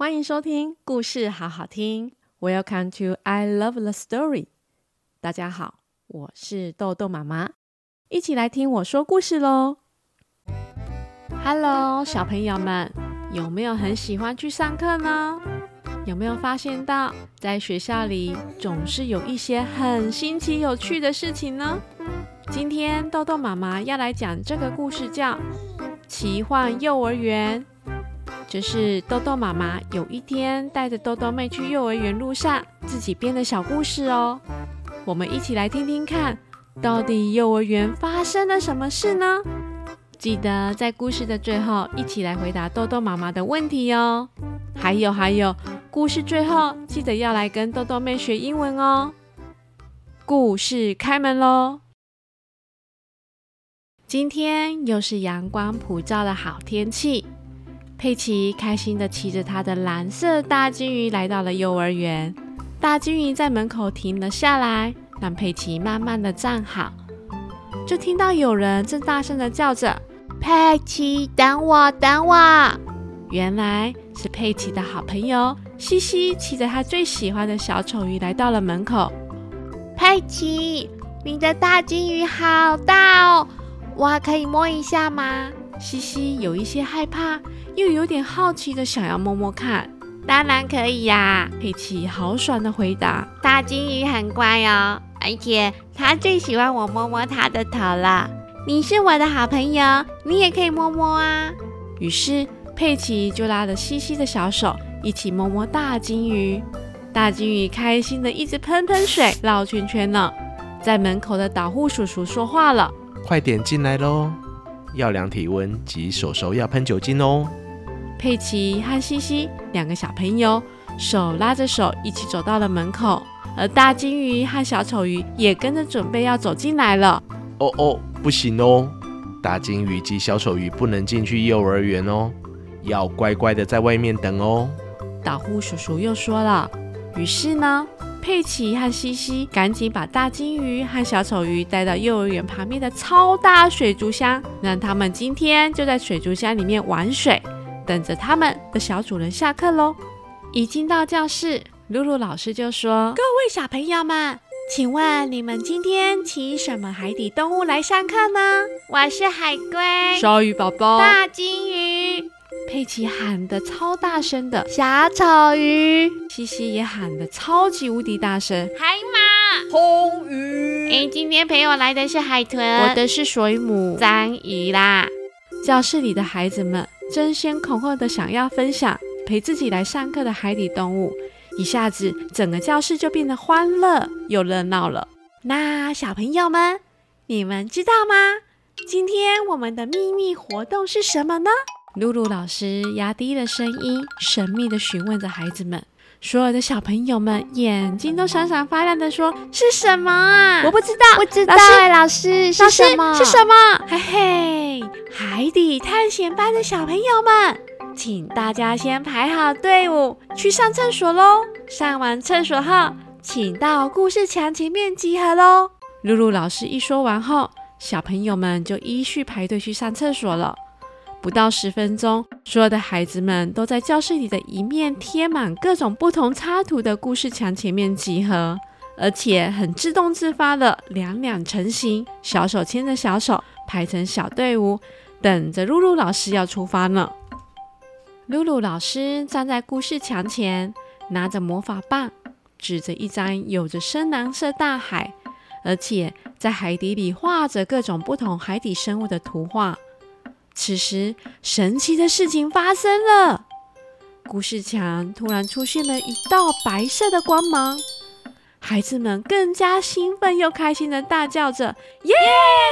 欢迎收听故事好好听。Welcome to I Love the Story。大家好，我是豆豆妈妈，一起来听我说故事喽。Hello，小朋友们，有没有很喜欢去上课呢？有没有发现到，在学校里总是有一些很新奇有趣的事情呢？今天豆豆妈妈要来讲这个故事，叫《奇幻幼儿园》。这是豆豆妈妈有一天带着豆豆妹去幼儿园路上自己编的小故事哦。我们一起来听听看，到底幼儿园发生了什么事呢？记得在故事的最后一起来回答豆豆妈妈的问题哦。还有还有，故事最后记得要来跟豆豆妹学英文哦。故事开门喽！今天又是阳光普照的好天气。佩奇开心地骑着他的蓝色大金鱼来到了幼儿园。大金鱼在门口停了下来，让佩奇慢慢地站好。就听到有人正大声地叫着：“佩奇，等我，等我！”原来是佩奇的好朋友西西骑着他最喜欢的小丑鱼来到了门口。佩奇，你的大金鱼好大哦，我可以摸一下吗？西西有一些害怕，又有点好奇的想要摸摸看。当然可以呀，佩奇豪爽的回答。大金鱼很乖哦，而且它最喜欢我摸摸它的头了。你是我的好朋友，你也可以摸摸啊。于是佩奇就拉着西西的小手，一起摸摸大金鱼。大金鱼开心的一直喷喷水，绕圈圈呢。在门口的导护叔叔说话了：“快点进来喽！”要量体温及手手要喷酒精哦。佩奇和西西两个小朋友手拉着手一起走到了门口，而大金鱼和小丑鱼也跟着准备要走进来了。哦哦，不行哦，大金鱼及小丑鱼不能进去幼儿园哦，要乖乖的在外面等哦。导护叔叔又说了，于是呢。佩奇和西西赶紧把大金鱼和小丑鱼带到幼儿园旁边的超大水族箱，让他们今天就在水族箱里面玩水，等着他们的小主人下课喽。一进到教室，露露老师就说：“各位小朋友们，请问你们今天请什么海底动物来上课呢？”“我是海龟。”“鲨鱼宝宝。”“大金鱼。”佩奇喊得超大声的，小丑鱼；西西也喊得超级无敌大声，海马、红鱼。哎，今天陪我来的是海豚，我的是水母、章鱼啦。教室里的孩子们争先恐后的想要分享陪自己来上课的海底动物，一下子整个教室就变得欢乐又热闹了。那小朋友们，你们知道吗？今天我们的秘密活动是什么呢？露露老师压低了声音，神秘地询问着孩子们。所有的小朋友们眼睛都闪闪发亮的说：“是什么啊？我不知道，不知道。老师，老师是什么？是什么？嘿嘿，海底探险班的小朋友们，请大家先排好队伍去上厕所喽。上完厕所后，请到故事墙前面集合喽。”露露老师一说完后，小朋友们就依序排队去上厕所了。不到十分钟，所有的孩子们都在教室里的一面贴满各种不同插图的故事墙前面集合，而且很自动自发的两两成型，小手牵着小手排成小队伍，等着露露老师要出发呢。露露老师站在故事墙前，拿着魔法棒，指着一张有着深蓝色大海，而且在海底里画着各种不同海底生物的图画。此时，神奇的事情发生了。故事墙突然出现了一道白色的光芒，孩子们更加兴奋又开心的大叫着：“耶！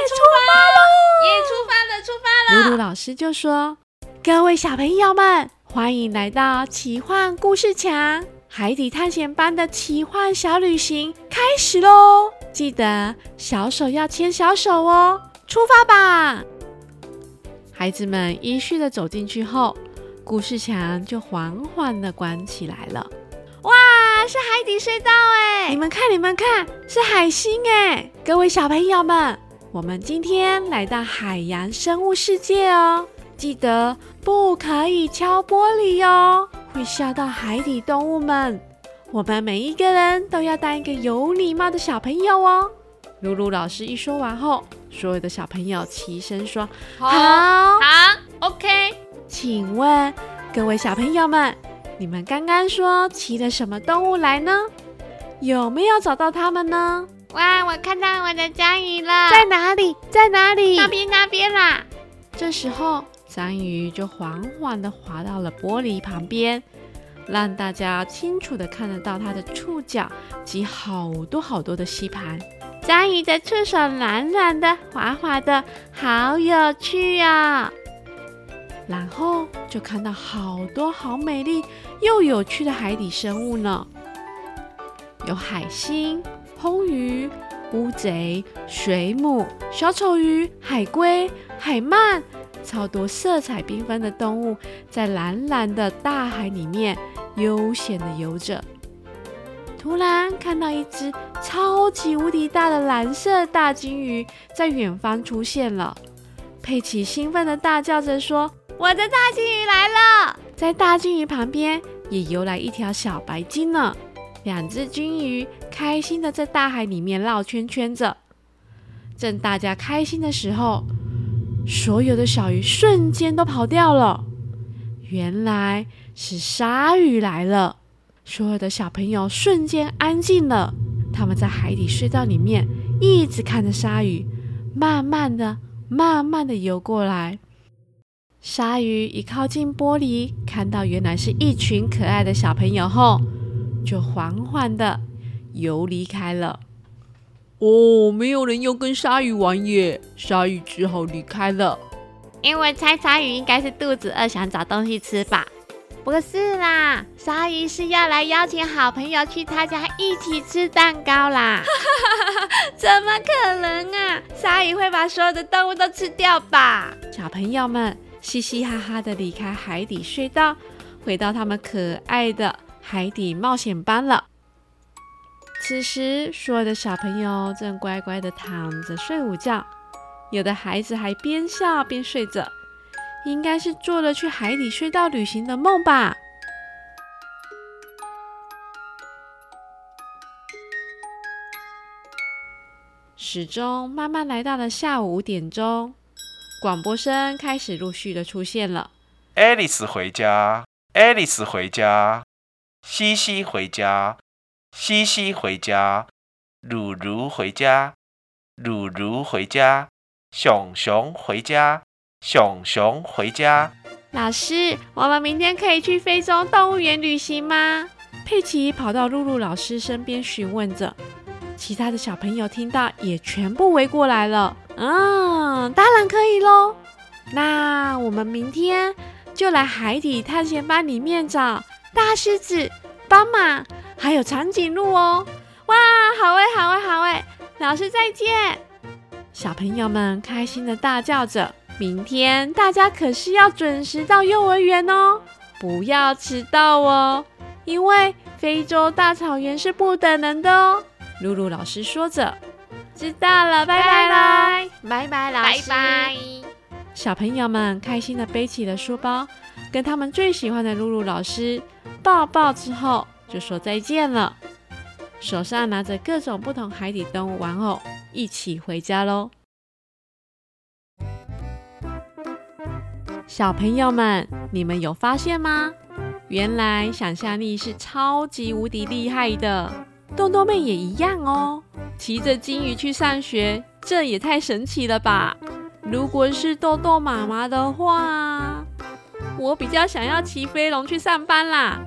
出发喽！耶！出发了！出发了！”露露老师就说：“各位小朋友们，欢迎来到奇幻故事墙，海底探险班的奇幻小旅行开始喽！记得小手要牵小手哦，出发吧！”孩子们依序的走进去后，故事墙就缓缓的关起来了。哇，是海底隧道哎！你们看，你们看，是海星哎！各位小朋友们，我们今天来到海洋生物世界哦。记得不可以敲玻璃哦，会吓到海底动物们。我们每一个人都要当一个有礼貌的小朋友哦。露露老师一说完后，所有的小朋友齐声说：“好，好，好，OK。”请问各位小朋友们，你们刚刚说骑的什么动物来呢？有没有找到它们呢？哇，我看到我的章鱼了，在哪里？在哪里？那边，那边啦。这时候，章鱼就缓缓地滑到了玻璃旁边，让大家清楚地看得到它的触角及好多好多的吸盘。章鱼的触手软软的、滑滑的，好有趣啊、然后就看到好多好美丽又有趣的海底生物呢，有海星。红鱼、乌贼、水母、小丑鱼、海龟、海鳗，超多色彩缤纷的动物在蓝蓝的大海里面悠闲地游着。突然看到一只超级无敌大的蓝色大鲸鱼在远方出现了，佩奇兴奋地大叫着说：“我的大鲸鱼来了！”在大鲸鱼旁边也游来一条小白鲸呢。两只鲸鱼开心的在大海里面绕圈圈着，正大家开心的时候，所有的小鱼瞬间都跑掉了。原来是鲨鱼来了，所有的小朋友瞬间安静了。他们在海底隧道里面一直看着鲨鱼，慢慢的、慢慢的游过来。鲨鱼一靠近玻璃，看到原来是一群可爱的小朋友后，就缓缓的游离开了。哦，没有人要跟鲨鱼玩耶，鲨鱼只好离开了。因为猜鲨鱼应该是肚子饿，想找东西吃吧？不是啦，鲨鱼是要来邀请好朋友去他家一起吃蛋糕啦。怎么可能啊？鲨鱼会把所有的动物都吃掉吧？小朋友们嘻嘻哈哈的离开海底隧道，回到他们可爱的。海底冒险班了。此时，所有的小朋友正乖乖的躺着睡午觉，有的孩子还边笑边睡着，应该是做了去海底隧道旅行的梦吧。时钟慢慢来到了下午五点钟，广播声开始陆续的出现了。爱丽丝回家，爱丽丝回家。西西回家，西西回家，噜噜回家，噜噜回家，熊熊回家，熊熊回家。老师，我们明天可以去非洲动物园旅行吗？佩奇跑到露露老师身边询问着，其他的小朋友听到也全部围过来了。嗯，当然可以喽。那我们明天就来海底探险班里面找。大狮子、斑马，还有长颈鹿哦！哇，好诶，好诶，好诶！老师再见！小朋友们开心的大叫着。明天大家可是要准时到幼儿园哦，不要迟到哦，因为非洲大草原是不等人的哦。露露老师说着，知道了，拜拜啦，拜拜，老师，拜拜。小朋友们开心的背起了书包，跟他们最喜欢的露露老师。抱抱之后就说再见了，手上拿着各种不同海底动物玩偶，一起回家喽。小朋友们，你们有发现吗？原来想象力是超级无敌厉害的，豆豆妹也一样哦。骑着鲸鱼去上学，这也太神奇了吧！如果是豆豆妈妈的话，我比较想要骑飞龙去上班啦，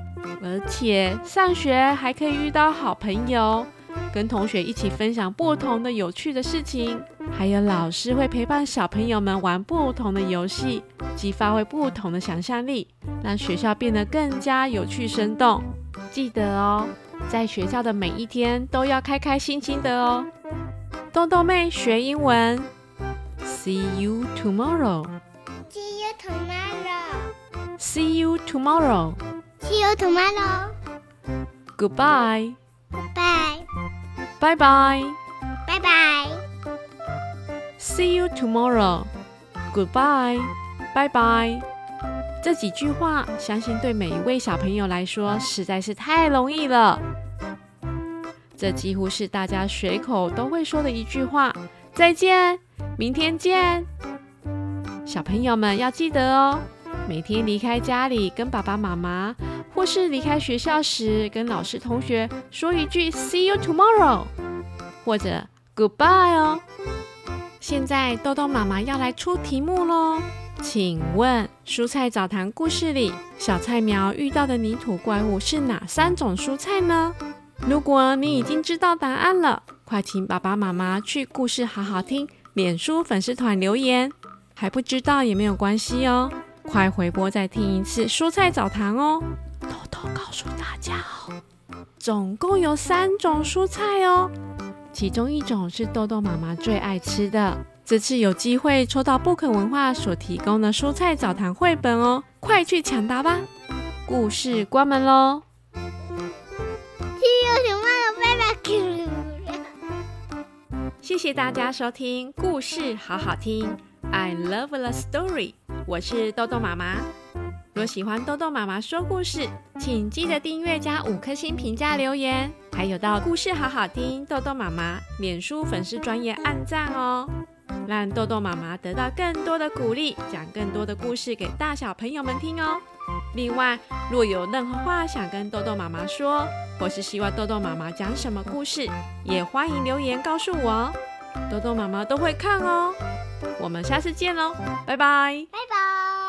而且上学还可以遇到好朋友，跟同学一起分享不同的有趣的事情，还有老师会陪伴小朋友们玩不同的游戏，激发挥不同的想象力，让学校变得更加有趣生动。记得哦，在学校的每一天都要开开心心的哦。豆豆妹学英文，See you tomorrow。See you tomorrow. See you tomorrow. Goodbye. Bye. Bye bye. Bye bye. See you tomorrow. Goodbye. 拜拜。这几句话，相信对每一位小朋友来说实在是太容易了。这几乎是大家随口都会说的一句话。再见，明天见。小朋友们要记得哦，每天离开家里跟爸爸妈妈，或是离开学校时跟老师同学说一句 “See you tomorrow”，或者 “Goodbye” 哦。现在豆豆妈妈要来出题目喽，请问蔬菜澡堂故事里小菜苗遇到的泥土怪物是哪三种蔬菜呢？如果你已经知道答案了，快请爸爸妈妈去故事好好听脸书粉丝团留言。还不知道也没有关系哦，快回播再听一次蔬菜澡堂哦。告诉大家哦，总共有三种蔬菜哦，其中一种是豆豆妈妈最爱吃的。这次有机会抽到 Book 文化所提供的蔬菜澡堂绘本哦，快去抢答吧！故事关门喽。谢谢大家收听故事好好听，I love the story。我是豆豆妈妈。若喜欢豆豆妈妈说故事，请记得订阅加五颗星评价留言，还有到故事好好听豆豆妈妈脸书粉丝专业按赞哦，让豆豆妈妈得到更多的鼓励，讲更多的故事给大小朋友们听哦。另外，若有任何话想跟豆豆妈妈说，或是希望豆豆妈妈讲什么故事，也欢迎留言告诉我哦，豆豆妈妈都会看哦。我们下次见喽，拜拜，拜拜。